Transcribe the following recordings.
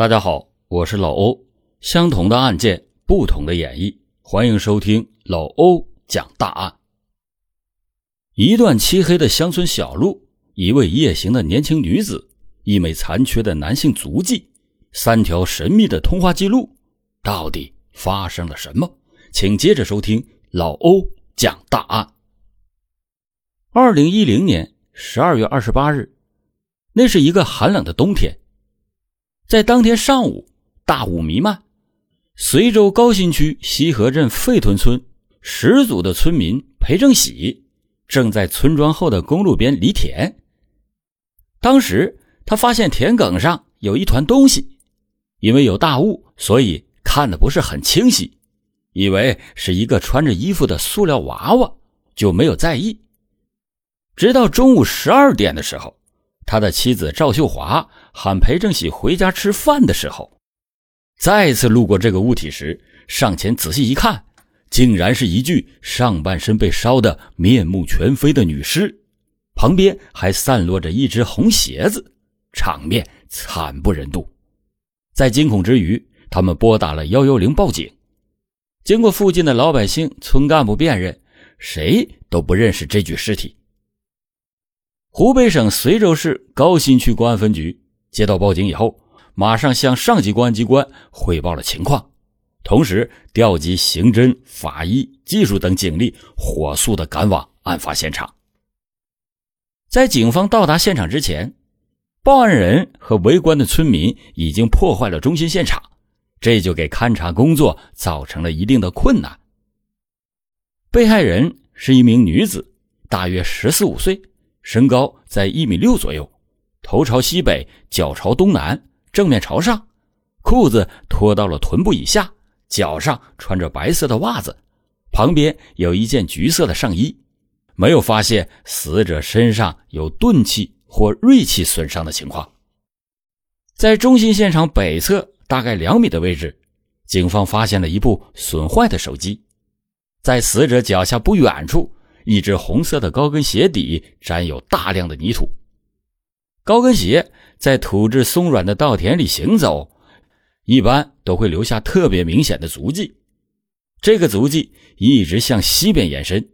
大家好，我是老欧。相同的案件，不同的演绎，欢迎收听老欧讲大案。一段漆黑的乡村小路，一位夜行的年轻女子，一枚残缺的男性足迹，三条神秘的通话记录，到底发生了什么？请接着收听老欧讲大案。二零一零年十二月二十八日，那是一个寒冷的冬天。在当天上午，大雾弥漫。随州高新区西河镇费屯村十组的村民裴正喜正在村庄后的公路边犁田。当时他发现田埂上有一团东西，因为有大雾，所以看的不是很清晰，以为是一个穿着衣服的塑料娃娃，就没有在意。直到中午十二点的时候。他的妻子赵秀华喊裴正喜回家吃饭的时候，再次路过这个物体时，上前仔细一看，竟然是一具上半身被烧得面目全非的女尸，旁边还散落着一只红鞋子，场面惨不忍睹。在惊恐之余，他们拨打了幺幺零报警。经过附近的老百姓、村干部辨认，谁都不认识这具尸体。湖北省随州市高新区公安分局接到报警以后，马上向上级公安机关汇报了情况，同时调集刑侦、法医、技术等警力，火速的赶往案发现场。在警方到达现场之前，报案人和围观的村民已经破坏了中心现场，这就给勘查工作造成了一定的困难。被害人是一名女子，大约十四五岁。身高在一米六左右，头朝西北，脚朝东南，正面朝上，裤子脱到了臀部以下，脚上穿着白色的袜子，旁边有一件橘色的上衣，没有发现死者身上有钝器或锐器损伤的情况。在中心现场北侧大概两米的位置，警方发现了一部损坏的手机，在死者脚下不远处。一只红色的高跟鞋底沾有大量的泥土，高跟鞋在土质松软的稻田里行走，一般都会留下特别明显的足迹。这个足迹一直向西边延伸，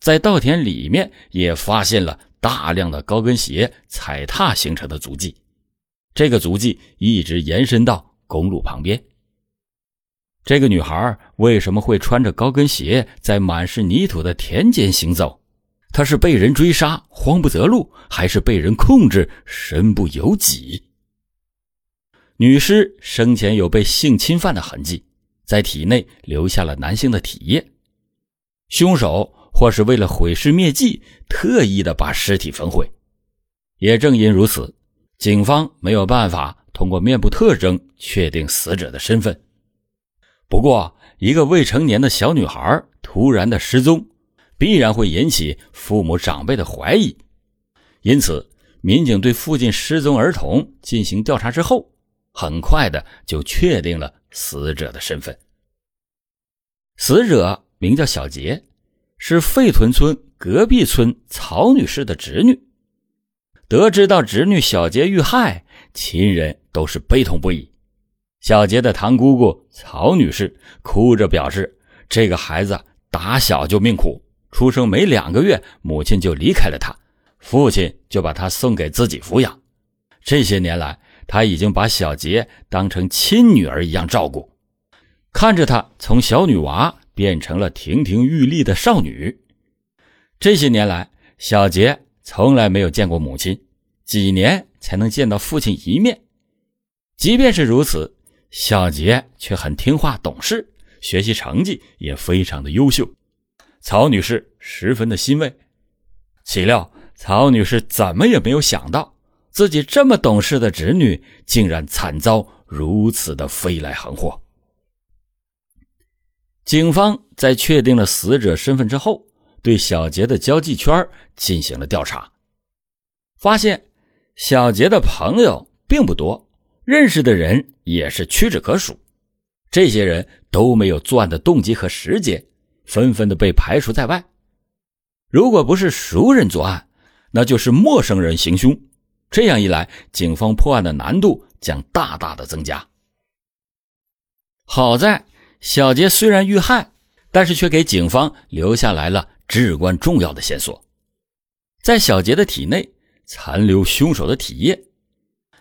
在稻田里面也发现了大量的高跟鞋踩踏形成的足迹，这个足迹一直延伸到公路旁边。这个女孩为什么会穿着高跟鞋在满是泥土的田间行走？她是被人追杀慌不择路，还是被人控制身不由己？女尸生前有被性侵犯的痕迹，在体内留下了男性的体液。凶手或是为了毁尸灭迹，特意的把尸体焚毁。也正因如此，警方没有办法通过面部特征确定死者的身份。不过，一个未成年的小女孩突然的失踪，必然会引起父母长辈的怀疑。因此，民警对附近失踪儿童进行调查之后，很快的就确定了死者的身份。死者名叫小杰，是费屯村隔壁村曹女士的侄女。得知到侄女小杰遇害，亲人都是悲痛不已。小杰的堂姑姑曹女士哭着表示：“这个孩子打小就命苦，出生没两个月，母亲就离开了他，父亲就把他送给自己抚养。这些年来，他已经把小杰当成亲女儿一样照顾，看着他从小女娃变成了亭亭玉立的少女。这些年来，小杰从来没有见过母亲，几年才能见到父亲一面。即便是如此。”小杰却很听话懂事，学习成绩也非常的优秀。曹女士十分的欣慰。岂料曹女士怎么也没有想到，自己这么懂事的侄女竟然惨遭如此的飞来横祸。警方在确定了死者身份之后，对小杰的交际圈进行了调查，发现小杰的朋友并不多。认识的人也是屈指可数，这些人都没有作案的动机和时间，纷纷的被排除在外。如果不是熟人作案，那就是陌生人行凶。这样一来，警方破案的难度将大大的增加。好在小杰虽然遇害，但是却给警方留下来了至关重要的线索，在小杰的体内残留凶手的体液。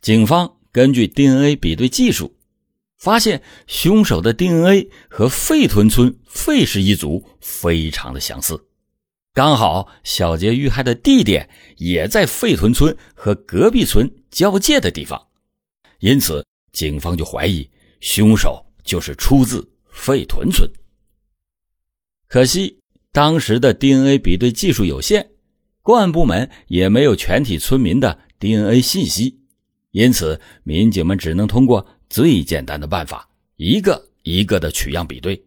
警方根据 DNA 比对技术，发现凶手的 DNA 和费屯村费氏一族非常的相似，刚好小杰遇害的地点也在费屯村和隔壁村交界的地方，因此警方就怀疑凶手就是出自费屯村。可惜当时的 DNA 比对技术有限，公安部门也没有全体村民的 DNA 信息。因此，民警们只能通过最简单的办法，一个一个的取样比对。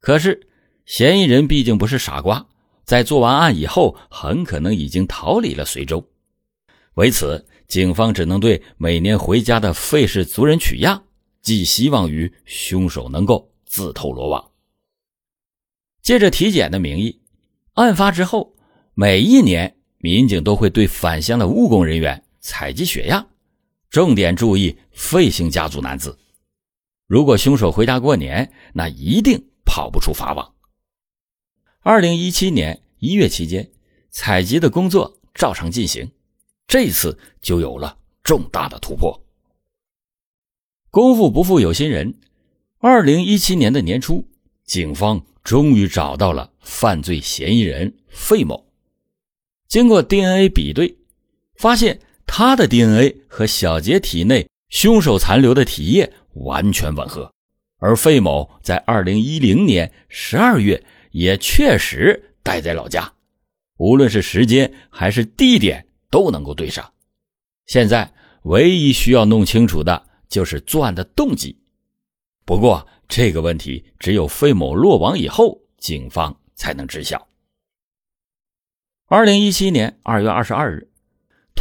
可是，嫌疑人毕竟不是傻瓜，在做完案以后，很可能已经逃离了随州。为此，警方只能对每年回家的费氏族人取样，寄希望于凶手能够自投罗网。借着体检的名义，案发之后，每一年民警都会对返乡的务工人员采集血样。重点注意费姓家族男子，如果凶手回家过年，那一定跑不出法网。二零一七年一月期间，采集的工作照常进行，这次就有了重大的突破。功夫不负有心人，二零一七年的年初，警方终于找到了犯罪嫌疑人费某，经过 DNA 比对，发现。他的 DNA 和小杰体内凶手残留的体液完全吻合，而费某在2010年12月也确实待在老家，无论是时间还是地点都能够对上。现在唯一需要弄清楚的就是作案的动机。不过这个问题只有费某落网以后，警方才能知晓。2017年2月22日。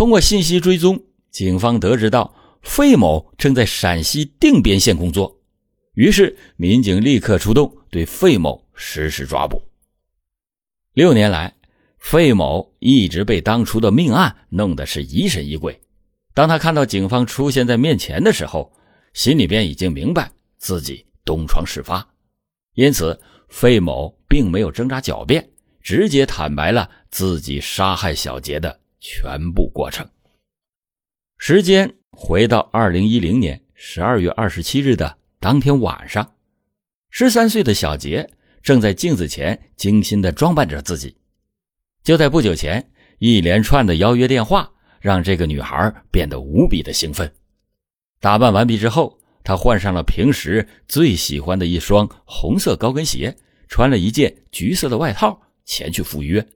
通过信息追踪，警方得知到费某正在陕西定边县工作，于是民警立刻出动，对费某实施抓捕。六年来，费某一直被当初的命案弄得是疑神疑鬼。当他看到警方出现在面前的时候，心里边已经明白自己东窗事发，因此费某并没有挣扎狡辩，直接坦白了自己杀害小杰的。全部过程。时间回到二零一零年十二月二十七日的当天晚上，十三岁的小杰正在镜子前精心的装扮着自己。就在不久前，一连串的邀约电话让这个女孩变得无比的兴奋。打扮完毕之后，她换上了平时最喜欢的一双红色高跟鞋，穿了一件橘色的外套，前去赴约。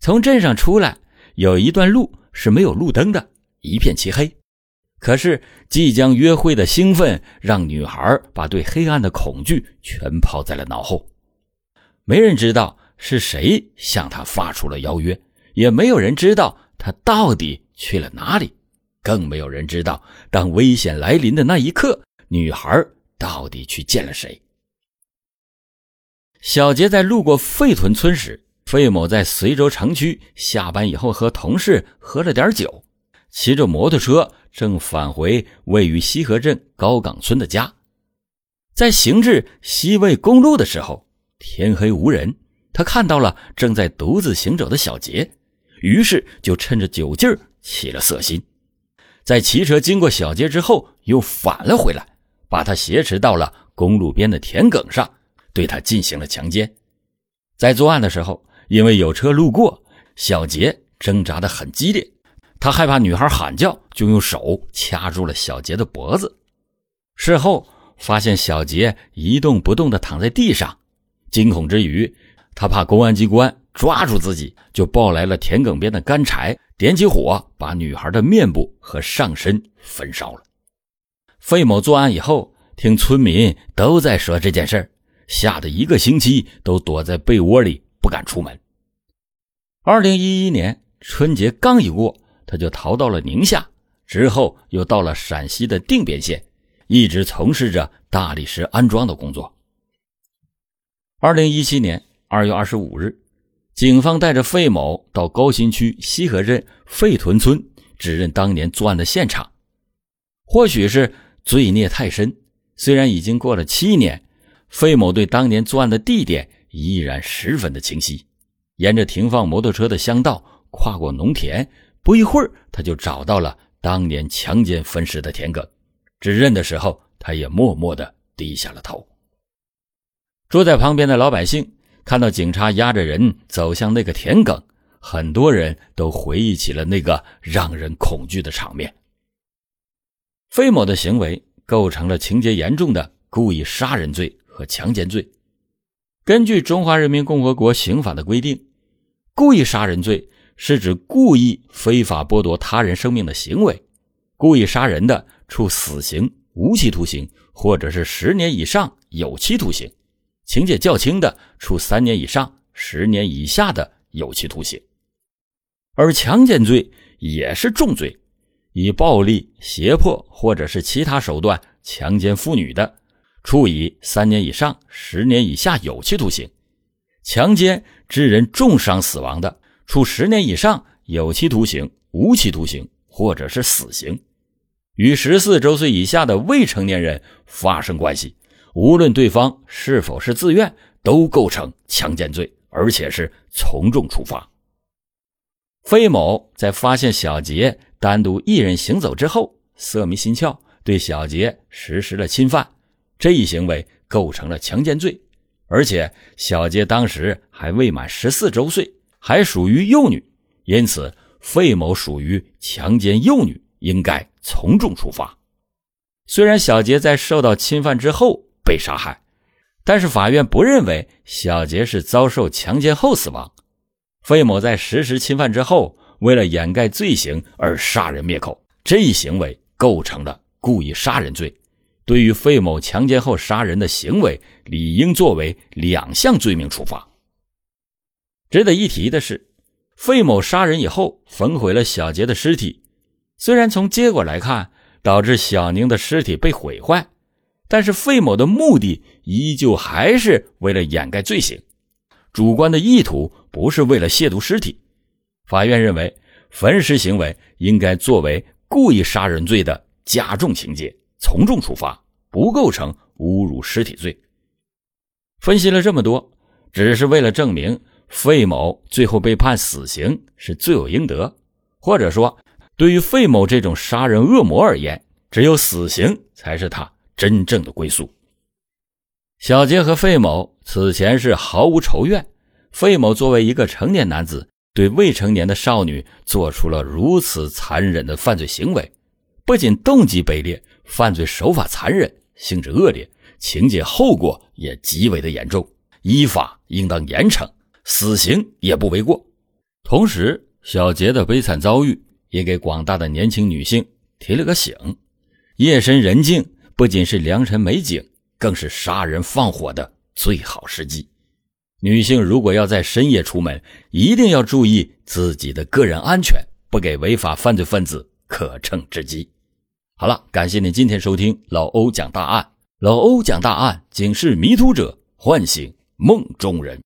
从镇上出来。有一段路是没有路灯的，一片漆黑。可是即将约会的兴奋让女孩把对黑暗的恐惧全抛在了脑后。没人知道是谁向她发出了邀约，也没有人知道她到底去了哪里，更没有人知道当危险来临的那一刻，女孩到底去见了谁。小杰在路过费屯村时。费某在随州城区下班以后，和同事喝了点酒，骑着摩托车正返回位于西河镇高岗村的家。在行至西魏公路的时候，天黑无人，他看到了正在独自行走的小杰，于是就趁着酒劲儿起了色心，在骑车经过小杰之后，又返了回来，把他挟持到了公路边的田埂上，对他进行了强奸。在作案的时候。因为有车路过，小杰挣扎的很激烈，他害怕女孩喊叫，就用手掐住了小杰的脖子。事后发现小杰一动不动的躺在地上，惊恐之余，他怕公安机关抓住自己，就抱来了田埂边的干柴，点起火，把女孩的面部和上身焚烧了。费某作案以后，听村民都在说这件事吓得一个星期都躲在被窝里。不敢出门。二零一一年春节刚一过，他就逃到了宁夏，之后又到了陕西的定边县，一直从事着大理石安装的工作。二零一七年二月二十五日，警方带着费某到高新区西河镇费屯村指认当年作案的现场。或许是罪孽太深，虽然已经过了七年，费某对当年作案的地点依然十分的清晰。沿着停放摩托车的乡道，跨过农田，不一会儿他就找到了当年强奸分尸的田埂。指认的时候，他也默默的低下了头。住在旁边的老百姓看到警察押着人走向那个田埂，很多人都回忆起了那个让人恐惧的场面。费某的行为构成了情节严重的故意杀人罪和强奸罪。根据《中华人民共和国刑法》的规定，故意杀人罪是指故意非法剥夺他人生命的行为。故意杀人的，处死刑、无期徒刑，或者是十年以上有期徒刑；情节较轻的，处三年以上十年以下的有期徒刑。而强奸罪也是重罪。以暴力、胁迫或者是其他手段强奸妇女的，处以三年以上十年以下有期徒刑；强奸致人重伤死亡的，处十年以上有期徒刑、无期徒刑或者是死刑。与十四周岁以下的未成年人发生关系，无论对方是否是自愿，都构成强奸罪，而且是从重处罚。费某在发现小杰。单独一人行走之后，色迷心窍，对小杰实施了侵犯，这一行为构成了强奸罪，而且小杰当时还未满十四周岁，还属于幼女，因此费某属于强奸幼女，应该从重处罚。虽然小杰在受到侵犯之后被杀害，但是法院不认为小杰是遭受强奸后死亡，费某在实施侵犯之后。为了掩盖罪行而杀人灭口，这一行为构成了故意杀人罪。对于费某强奸后杀人的行为，理应作为两项罪名处罚。值得一提的是，费某杀人以后焚毁了小杰的尸体，虽然从结果来看导致小宁的尸体被毁坏，但是费某的目的依旧还是为了掩盖罪行，主观的意图不是为了亵渎尸体。法院认为，焚尸行为应该作为故意杀人罪的加重情节，从重处罚，不构成侮辱尸体罪。分析了这么多，只是为了证明费某最后被判死刑是罪有应得，或者说，对于费某这种杀人恶魔而言，只有死刑才是他真正的归宿。小杰和费某此前是毫无仇怨，费某作为一个成年男子。对未成年的少女做出了如此残忍的犯罪行为，不仅动机卑劣，犯罪手法残忍，性质恶劣，情节后果也极为的严重，依法应当严惩，死刑也不为过。同时，小杰的悲惨遭遇也给广大的年轻女性提了个醒：夜深人静不仅是良辰美景，更是杀人放火的最好时机。女性如果要在深夜出门，一定要注意自己的个人安全，不给违法犯罪分子可乘之机。好了，感谢您今天收听老欧讲大案。老欧讲大案，警示迷途者，唤醒梦中人。